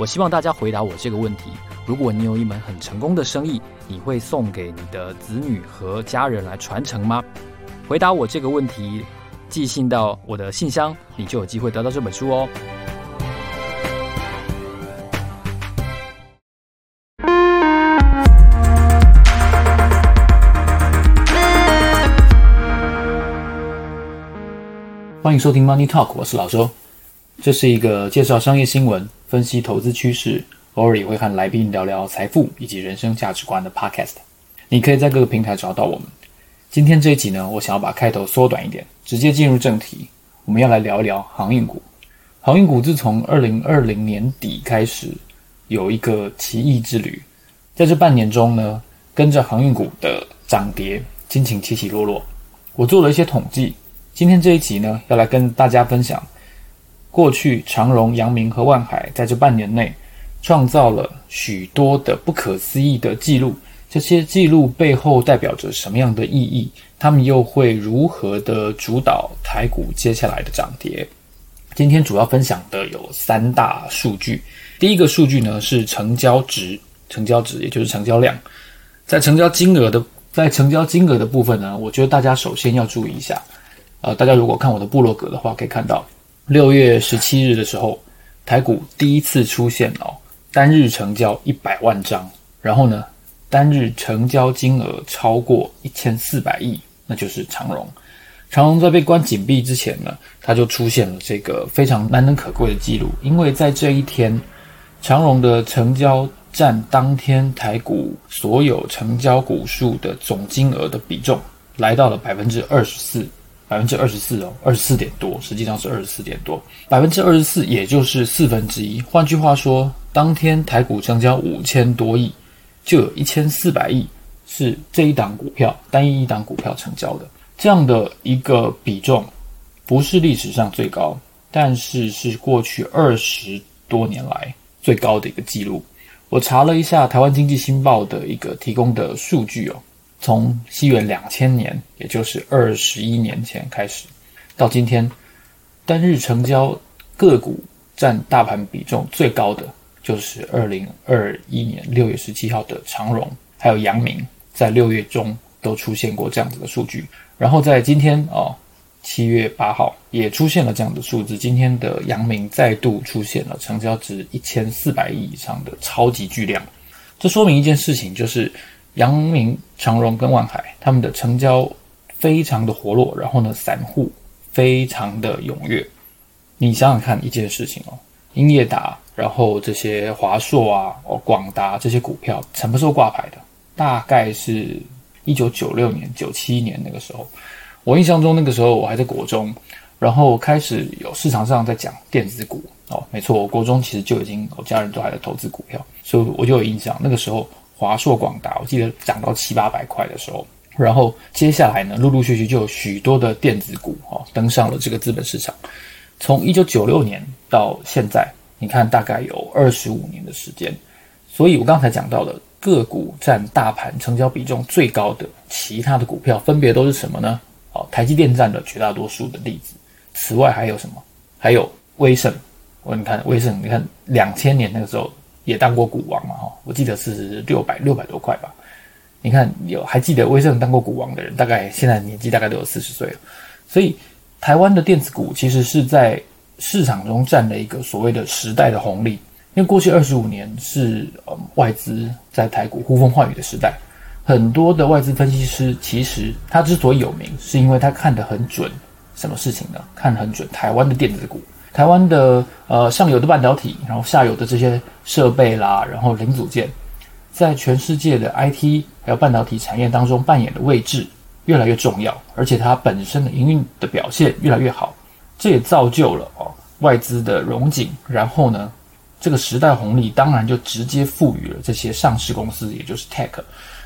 我希望大家回答我这个问题。如果你有一门很成功的生意，你会送给你的子女和家人来传承吗？回答我这个问题，寄信到我的信箱，你就有机会得到这本书哦。欢迎收听 Money Talk，我是老周，这是一个介绍商业新闻、分析投资趋势。偶尔也会和来宾聊聊财富以及人生价值观的 Podcast，你可以在各个平台找到我们。今天这一集呢，我想要把开头缩短一点，直接进入正题。我们要来聊一聊航运股。航运股自从二零二零年底开始有一个奇异之旅，在这半年中呢，跟着航运股的涨跌，心情起起落落。我做了一些统计，今天这一集呢，要来跟大家分享过去长荣、阳明和万海在这半年内。创造了许多的不可思议的记录，这些记录背后代表着什么样的意义？他们又会如何的主导台股接下来的涨跌？今天主要分享的有三大数据。第一个数据呢是成交值，成交值也就是成交量。在成交金额的，在成交金额的部分呢，我觉得大家首先要注意一下。呃，大家如果看我的部落格的话，可以看到六月十七日的时候，台股第一次出现哦。单日成交一百万张，然后呢，单日成交金额超过一千四百亿，那就是长荣。长荣在被关紧闭之前呢，它就出现了这个非常难能可贵的记录，因为在这一天，长荣的成交占当天台股所有成交股数的总金额的比重来到了百分之二十四。百分之二十四哦，二十四点多，实际上是二十四点多，百分之二十四，也就是四分之一。换句话说，当天台股成交五千多亿，就有一千四百亿是这一档股票，单一一档股票成交的。这样的一个比重，不是历史上最高，但是是过去二十多年来最高的一个记录。我查了一下台湾经济新报的一个提供的数据哦。从西元两千年，也就是二十一年前开始，到今天，单日成交个股占大盘比重最高的，就是二零二一年六月十七号的长荣，还有阳明，在六月中都出现过这样子的数据。然后在今天哦，七月八号也出现了这样的数字。今天的阳明再度出现了成交值一千四百亿以上的超级巨量，这说明一件事情，就是。阳明、长荣跟万海，他们的成交非常的活络，然后呢，散户非常的踊跃。你想想看一件事情哦，英业达，然后这些华硕啊、哦广达这些股票，什么时候挂牌的？大概是一九九六年、九七年那个时候。我印象中那个时候我还在国中，然后开始有市场上在讲电子股哦，没错，我国中其实就已经我家人都还在投资股票，所以我就有印象那个时候。华硕、广达，我记得涨到七八百块的时候，然后接下来呢，陆陆续续就有许多的电子股哦登上了这个资本市场。从一九九六年到现在，你看大概有二十五年的时间。所以我刚才讲到的个股占大盘成交比重最高的其他的股票，分别都是什么呢？哦，台积电占了绝大多数的例子。此外还有什么？还有威盛。我你看威盛，你看两千年那个时候。也当过股王嘛，哈，我记得是六百六百多块吧。你看有还记得威盛当过股王的人，大概现在年纪大概都有四十岁了。所以台湾的电子股其实是在市场中占了一个所谓的时代的红利，因为过去二十五年是呃外资在台股呼风唤雨的时代，很多的外资分析师其实他之所以有名，是因为他看得很准，什么事情呢？看得很准台湾的电子股。台湾的呃上游的半导体，然后下游的这些设备啦，然后零组件，在全世界的 IT 还有半导体产业当中扮演的位置越来越重要，而且它本身的营运的表现越来越好，这也造就了哦外资的融景，然后呢这个时代红利当然就直接赋予了这些上市公司，也就是 Tech，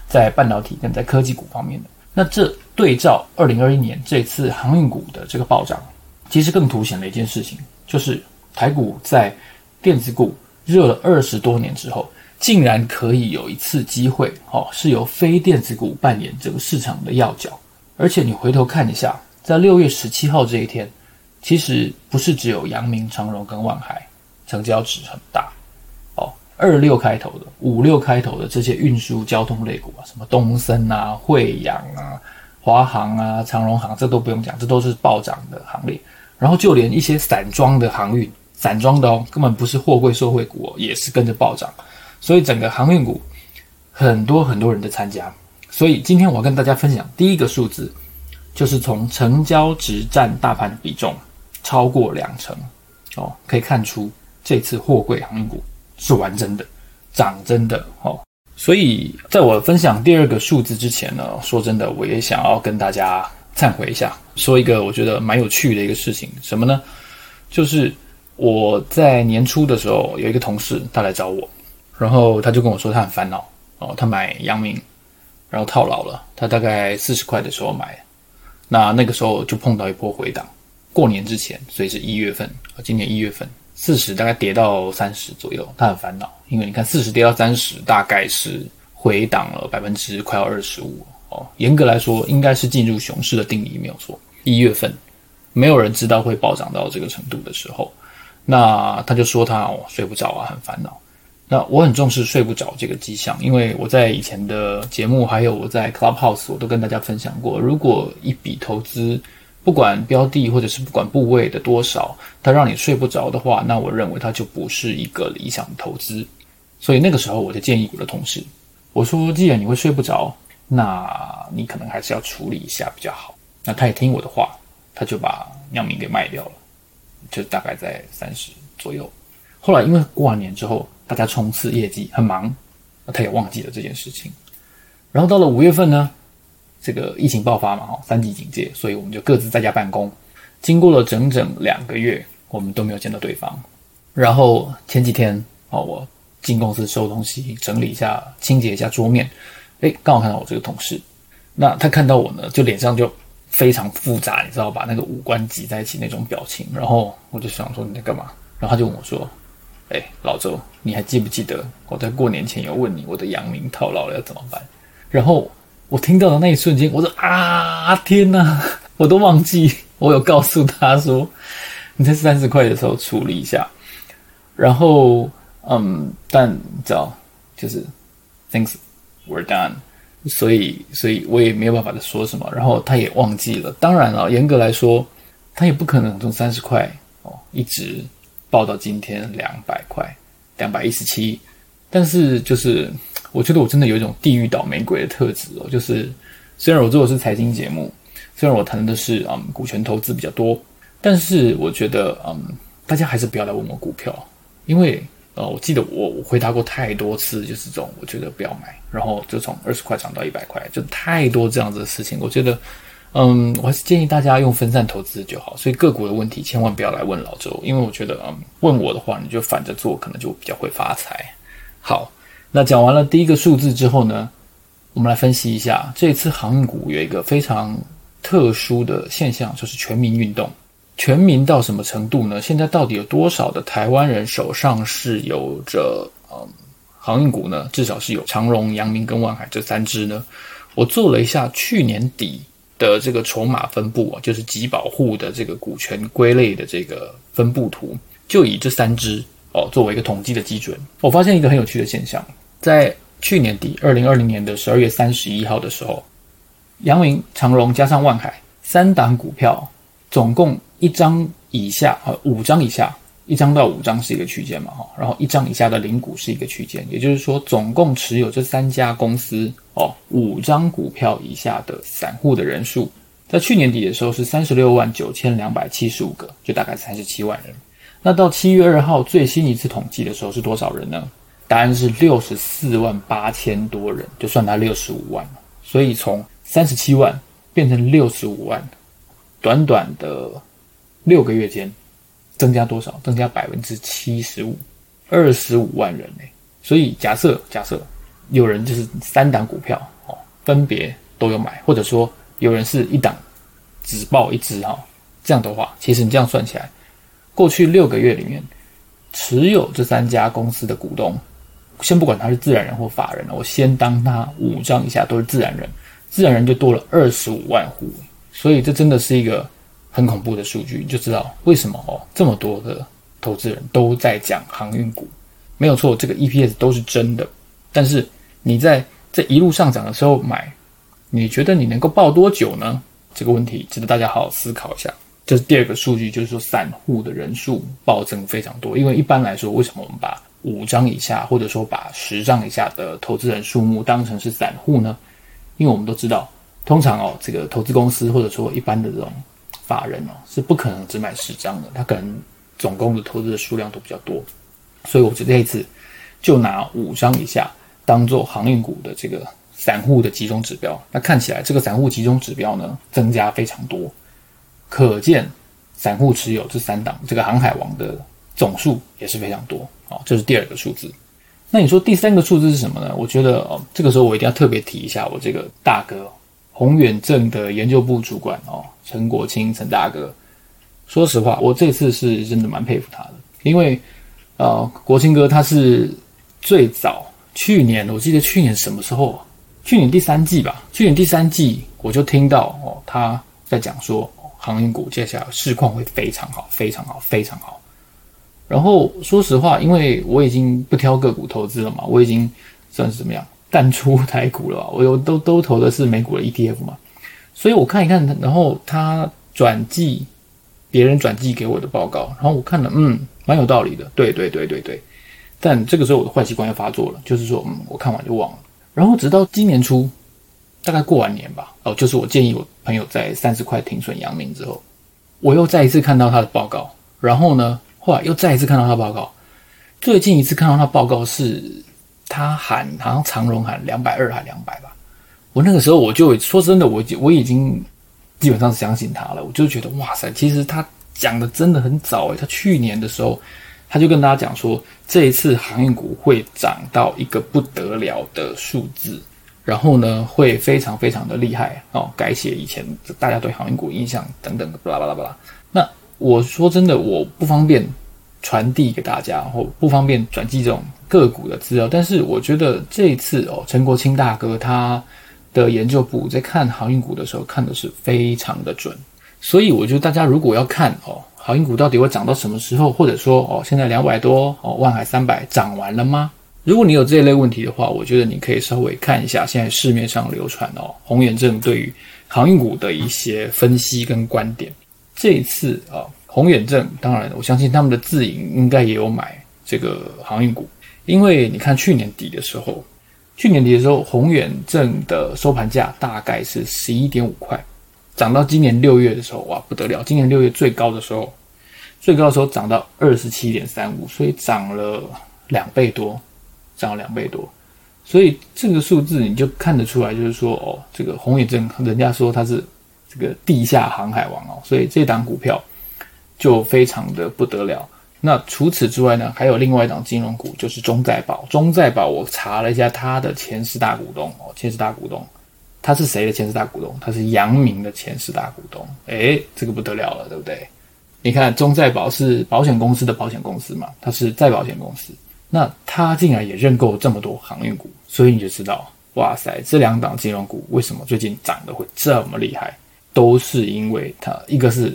在半导体跟在科技股方面的。那这对照二零二一年这次航运股的这个暴涨，其实更凸显了一件事情，就是台股在电子股热了二十多年之后，竟然可以有一次机会，哦，是由非电子股扮演这个市场的要角。而且你回头看一下，在六月十七号这一天，其实不是只有阳明、长荣跟万海成交值很大。哦二六开头的、五六开头的这些运输交通类股啊，什么东森啊、慧洋啊、华航啊、长荣航，这都不用讲，这都是暴涨的行列。然后就连一些散装的航运，散装的哦，根本不是货柜受惠股哦，也是跟着暴涨。所以整个航运股很多很多人的参加。所以今天我跟大家分享第一个数字，就是从成交值占大盘比重超过两成哦，可以看出这次货柜航运股。是玩真的，涨真的哦。所以在我分享第二个数字之前呢，说真的，我也想要跟大家忏悔一下，说一个我觉得蛮有趣的一个事情，什么呢？就是我在年初的时候有一个同事，他来找我，然后他就跟我说他很烦恼哦，他买阳明，然后套牢了，他大概四十块的时候买，那那个时候就碰到一波回档，过年之前，所以是一月份，今年一月份。四十大概跌到三十左右，他很烦恼，因为你看四十跌到三十，大概是回档了百分之快要二十五严格来说，应该是进入熊市的定义没有错。一月份没有人知道会暴涨到这个程度的时候，那他就说他哦睡不着啊，很烦恼。那我很重视睡不着这个迹象，因为我在以前的节目还有我在 Clubhouse 我都跟大家分享过，如果一笔投资。不管标的或者是不管部位的多少，它让你睡不着的话，那我认为它就不是一个理想的投资。所以那个时候我就建议我的同事，我说既然你会睡不着，那你可能还是要处理一下比较好。那他也听我的话，他就把阳明给卖掉了，就大概在三十左右。后来因为过完年之后，大家冲刺业绩很忙，那他也忘记了这件事情。然后到了五月份呢，这个疫情爆发嘛，哈，三级警戒，所以我们就各自在家办公。经过了整整两个月，我们都没有见到对方。然后前几天，哦，我进公司收东西，整理一下，清洁一下桌面，诶，刚好看到我这个同事。那他看到我呢，就脸上就非常复杂，你知道吧？那个五官挤在一起那种表情。然后我就想说你在干嘛？然后他就问我说：“诶，老周，你还记不记得我在过年前有问你，我的阳明套牢了要怎么办？”然后。我听到的那一瞬间，我说啊，天哪！我都忘记我有告诉他说，你在三十块的时候处理一下。然后，嗯，但你知道，就是 things were done，所以，所以我也没有办法再说什么。然后他也忘记了。当然了，严格来说，他也不可能从三十块哦一直报到今天两百块，两百一十七。但是就是。我觉得我真的有一种地狱倒霉鬼的特质哦，就是虽然我做的是财经节目，虽然我谈的是嗯股权投资比较多，但是我觉得嗯大家还是不要来问我股票，因为呃我记得我我回答过太多次，就是这种我觉得不要买，然后就从二十块涨到一百块，就太多这样子的事情。我觉得嗯我还是建议大家用分散投资就好，所以个股的问题千万不要来问老周，因为我觉得嗯问我的话你就反着做，可能就比较会发财。好。那讲完了第一个数字之后呢，我们来分析一下这次航运股有一个非常特殊的现象，就是全民运动。全民到什么程度呢？现在到底有多少的台湾人手上是有着嗯航运股呢？至少是有长荣、阳明跟万海这三支呢。我做了一下去年底的这个筹码分布啊，就是集保户的这个股权归类的这个分布图，就以这三支哦作为一个统计的基准，我发现一个很有趣的现象。在去年底，二零二零年的十二月三十一号的时候，阳明、长荣加上万海三档股票，总共一张以下，呃，五张以下，一张到五张是一个区间嘛，哈，然后一张以下的零股是一个区间，也就是说，总共持有这三家公司哦，五张股票以下的散户的人数，在去年底的时候是三十六万九千两百七十五个，就大概三十七万人。那到七月二号最新一次统计的时候是多少人呢？答案是六十四万八千多人，就算他六十五万，所以从三十七万变成六十五万，短短的六个月间，增加多少？增加百分之七十五，二十五万人哎，所以假设假设有人就是三档股票哦，分别都有买，或者说有人是一档只报一只哈，这样的话，其实你这样算起来，过去六个月里面持有这三家公司的股东，先不管他是自然人或法人，我先当他五张以下都是自然人，自然人就多了二十五万户，所以这真的是一个很恐怖的数据，你就知道为什么哦，这么多的。投资人都在讲航运股，没有错，这个 EPS 都是真的。但是你在这一路上涨的时候买，你觉得你能够抱多久呢？这个问题值得大家好好思考一下。这是第二个数据，就是说散户的人数暴增非常多。因为一般来说，为什么我们把五张以下或者说把十张以下的投资人数目当成是散户呢？因为我们都知道，通常哦，这个投资公司或者说一般的这种法人哦，是不可能只买十张的，他可能。总共的投资的数量都比较多，所以我觉得这一次就拿五张以下当做航运股的这个散户的集中指标。那看起来这个散户集中指标呢，增加非常多，可见散户持有这三档这个航海王的总数也是非常多。好，这是第二个数字。那你说第三个数字是什么呢？我觉得哦，这个时候我一定要特别提一下我这个大哥宏远正的研究部主管哦，陈国清陈大哥。说实话，我这次是真的蛮佩服他的，因为，呃，国清哥他是最早去年，我记得去年什么时候？去年第三季吧。去年第三季我就听到哦，他在讲说，航运股接下来市况会非常好，非常好，非常好。然后说实话，因为我已经不挑个股投资了嘛，我已经算是怎么样淡出台股了吧，我有都都投的是美股的 ETF 嘛，所以我看一看，然后他转寄。别人转寄给我的报告，然后我看了，嗯，蛮有道理的，对对对对对。但这个时候我的坏习惯又发作了，就是说，嗯，我看完就忘了。然后直到今年初，大概过完年吧，哦，就是我建议我朋友在三十块停损阳明之后，我又再一次看到他的报告，然后呢，后来又再一次看到他报告。最近一次看到他报告是，他喊好像长荣喊两百二还两百吧。我那个时候我就说真的，我我已经。基本上是相信他了，我就觉得哇塞，其实他讲的真的很早诶，他去年的时候，他就跟大家讲说，这一次航运股会涨到一个不得了的数字，然后呢，会非常非常的厉害哦，改写以前大家对航运股印象等等的巴拉巴拉巴拉。那我说真的，我不方便传递给大家，或不方便转寄这种个股的资料，但是我觉得这一次哦，陈国清大哥他。的研究部在看航运股的时候，看的是非常的准，所以我觉得大家如果要看哦，航运股到底会涨到什么时候，或者说哦，现在两百多哦，万海三百涨完了吗？如果你有这一类问题的话，我觉得你可以稍微看一下现在市面上流传哦，鸿远正对于航运股的一些分析跟观点。这一次啊，宏远正当然我相信他们的自营应该也有买这个航运股，因为你看去年底的时候。去年底的时候，宏远正的收盘价大概是十一点五块，涨到今年六月的时候，哇，不得了！今年六月最高的时候，最高的时候涨到二十七点三五，所以涨了两倍多，涨了两倍多。所以这个数字你就看得出来，就是说，哦，这个宏远正，人家说它是这个地下航海王哦，所以这档股票就非常的不得了。那除此之外呢，还有另外一档金融股，就是中再保。中再保，我查了一下它的前十大股东哦，前十大股东，他是谁的前十大股东？他是阳明的前十大股东。诶，这个不得了了，对不对？你看中再保是保险公司的保险公司嘛，它是再保险公司，那它竟然也认购这么多航运股，所以你就知道，哇塞，这两档金融股为什么最近涨得会这么厉害，都是因为它一个是。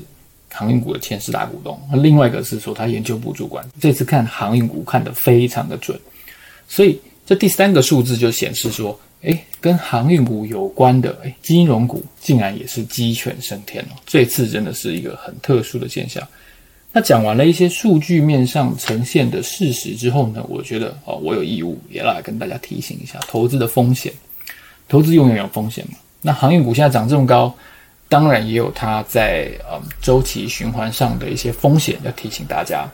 航运股的前十大股东，那另外一个是说他研究部主管，这次看航运股看得非常的准，所以这第三个数字就显示说，诶，跟航运股有关的，诶，金融股竟然也是鸡犬升天了，这次真的是一个很特殊的现象。那讲完了一些数据面上呈现的事实之后呢，我觉得哦，我有义务也来跟大家提醒一下投资的风险，投资永远有风险嘛。那航运股现在涨这么高。当然也有它在嗯周期循环上的一些风险要提醒大家。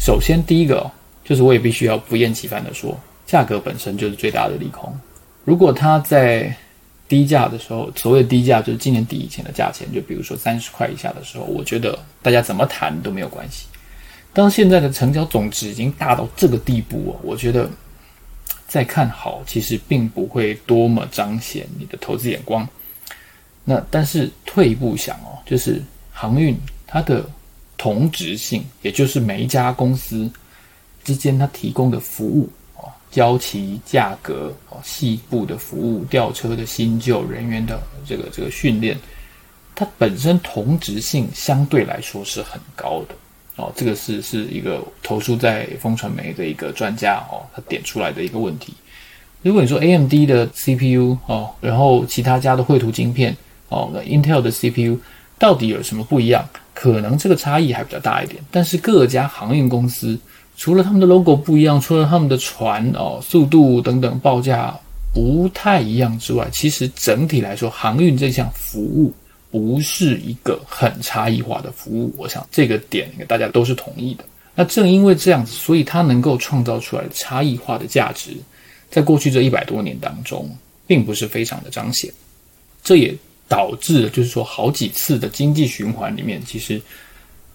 首先，第一个就是我也必须要不厌其烦的说，价格本身就是最大的利空。如果它在低价的时候，所谓低价就是今年底以前的价钱，就比如说三十块以下的时候，我觉得大家怎么谈都没有关系。当现在的成交总值已经大到这个地步哦，我觉得再看好其实并不会多么彰显你的投资眼光。那但是退一步想哦，就是航运它的同质性，也就是每一家公司之间它提供的服务哦，交期、价格哦，细部的服务、吊车的新旧、人员的这个这个训练，它本身同质性相对来说是很高的。哦，这个是是一个投诉在风传媒的一个专家哦，他点出来的一个问题。如果你说 AMD 的 CPU 哦，然后其他家的绘图晶片哦，那 Intel 的 CPU 到底有什么不一样？可能这个差异还比较大一点。但是各家航运公司除了他们的 logo 不一样，除了他们的船哦速度等等报价不太一样之外，其实整体来说，航运这项服务。不是一个很差异化的服务，我想这个点大家都是同意的。那正因为这样子，所以它能够创造出来的差异化的价值，在过去这一百多年当中，并不是非常的彰显。这也导致了，就是说好几次的经济循环里面，其实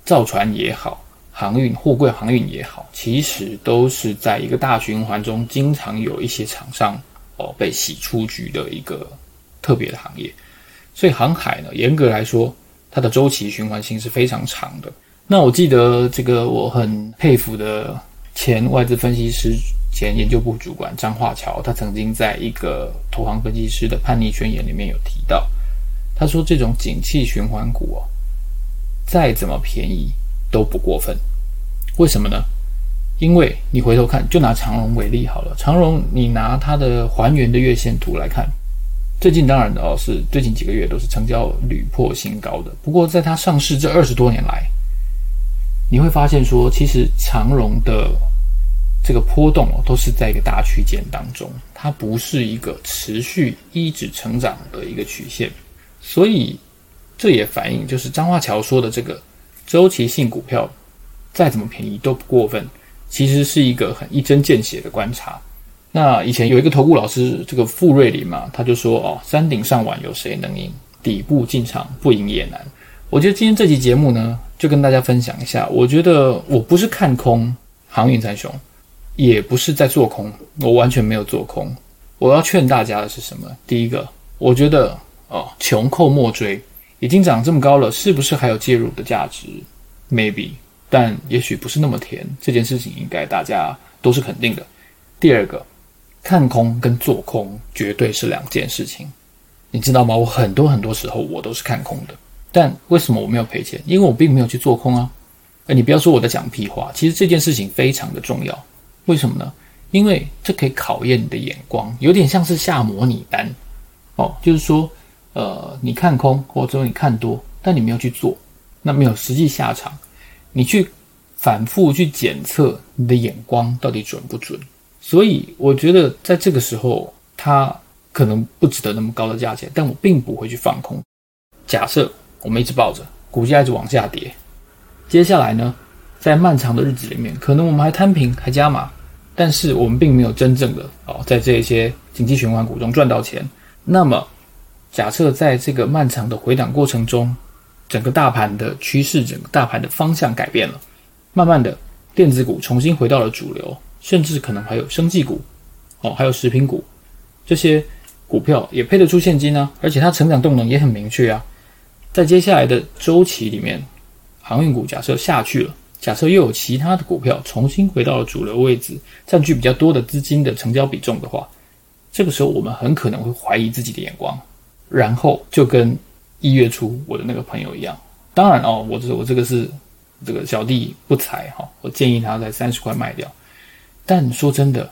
造船也好，航运货柜航运也好，其实都是在一个大循环中，经常有一些厂商哦被洗出局的一个特别的行业。所以航海呢，严格来说，它的周期循环性是非常长的。那我记得这个我很佩服的前外资分析师、前研究部主管张化桥，他曾经在一个投行分析师的叛逆宣言里面有提到，他说这种景气循环股哦，再怎么便宜都不过分。为什么呢？因为你回头看，就拿长荣为例好了，长荣你拿它的还原的月线图来看。最近当然哦，是最近几个月都是成交屡破新高的。不过在它上市这二十多年来，你会发现说，其实长荣的这个波动哦，都是在一个大区间当中，它不是一个持续一直成长的一个曲线。所以这也反映就是张化桥说的这个周期性股票再怎么便宜都不过分，其实是一个很一针见血的观察。那以前有一个投顾老师，这个傅瑞林嘛，他就说哦，山顶上玩有谁能赢？底部进场不赢也难。我觉得今天这期节目呢，就跟大家分享一下。我觉得我不是看空航运三雄，也不是在做空，我完全没有做空。我要劝大家的是什么？第一个，我觉得哦，穷寇莫追，已经涨这么高了，是不是还有介入的价值？Maybe，但也许不是那么甜。这件事情应该大家都是肯定的。第二个。看空跟做空绝对是两件事情，你知道吗？我很多很多时候我都是看空的，但为什么我没有赔钱？因为我并没有去做空啊。诶，你不要说我在讲屁话，其实这件事情非常的重要。为什么呢？因为这可以考验你的眼光，有点像是下模拟单哦，就是说，呃，你看空或者你看多，但你没有去做，那没有实际下场，你去反复去检测你的眼光到底准不准。所以我觉得在这个时候，它可能不值得那么高的价钱，但我并不会去放空。假设我们一直抱着，股价一直往下跌，接下来呢，在漫长的日子里面，可能我们还摊平还加码，但是我们并没有真正的哦，在这些景气循环股中赚到钱。那么，假设在这个漫长的回档过程中，整个大盘的趋势，整个大盘的方向改变了，慢慢的电子股重新回到了主流。甚至可能还有生技股，哦，还有食品股，这些股票也配得出现金呢，而且它成长动能也很明确啊。在接下来的周期里面，航运股假设下去了，假设又有其他的股票重新回到了主流位置，占据比较多的资金的成交比重的话，这个时候我们很可能会怀疑自己的眼光，然后就跟一月初我的那个朋友一样。当然哦，我这我这个是这个小弟不才哈，我建议他在三十块卖掉。但说真的，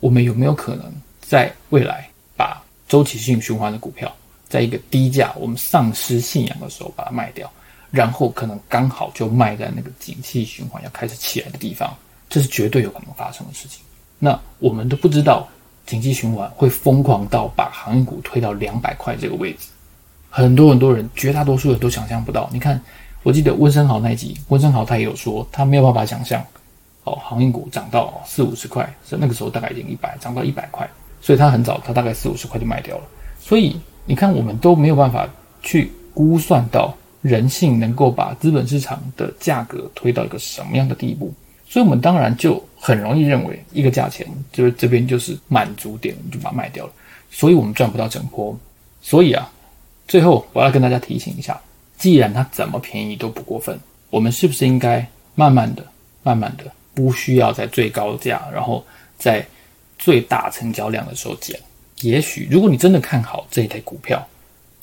我们有没有可能在未来把周期性循环的股票，在一个低价我们丧失信仰的时候把它卖掉，然后可能刚好就卖在那个景气循环要开始起来的地方？这是绝对有可能发生的事情。那我们都不知道经济循环会疯狂到把航运股推到两百块这个位置，很多很多人，绝大多数人都想象不到。你看，我记得温昇豪那一集，温昇豪他也有说，他没有办法想象。哦，航运股涨到四五十块，是那个时候大概已经一百，涨到一百块，所以他很早，他大概四五十块就卖掉了。所以你看，我们都没有办法去估算到人性能够把资本市场的价格推到一个什么样的地步。所以，我们当然就很容易认为一个价钱就是这边就是满足点，我们就把它卖掉了。所以我们赚不到整波。所以啊，最后我要跟大家提醒一下：既然它怎么便宜都不过分，我们是不是应该慢慢的、慢慢的，不需要在最高价，然后在最大成交量的时候减？也许，如果你真的看好这一台股票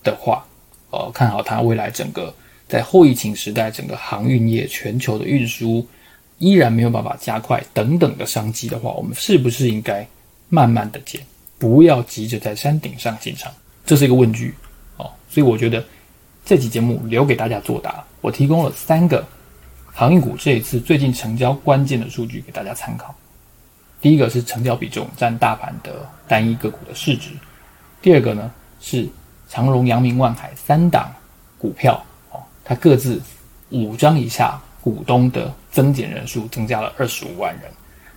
的话，呃，看好它未来整个在后疫情时代整个航运业全球的运输。依然没有办法加快等等的商机的话，我们是不是应该慢慢的减，不要急着在山顶上进场？这是一个问句哦。所以我觉得这期节目留给大家作答。我提供了三个航运股这一次最近成交关键的数据给大家参考。第一个是成交比重占大盘的单一个股的市值。第二个呢是长荣、阳明、万海三档股票哦，它各自五张以下。股东的增减人数增加了二十五万人。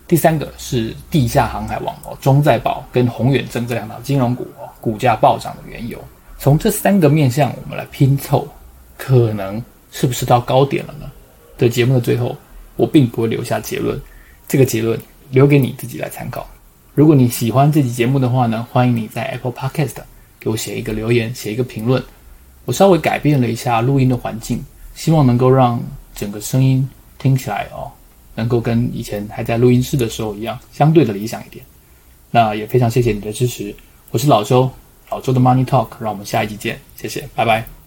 第三个是地下航海王哦，中在保跟宏远证这两档金融股哦，股价暴涨的缘由。从这三个面向，我们来拼凑，可能是不是到高点了呢？的节目的最后，我并不会留下结论，这个结论留给你自己来参考。如果你喜欢这期节目的话呢，欢迎你在 Apple Podcast 给我写一个留言，写一个评论。我稍微改变了一下录音的环境，希望能够让。整个声音听起来哦，能够跟以前还在录音室的时候一样，相对的理想一点。那也非常谢谢你的支持，我是老周，老周的 Money Talk，让我们下一集见，谢谢，拜拜。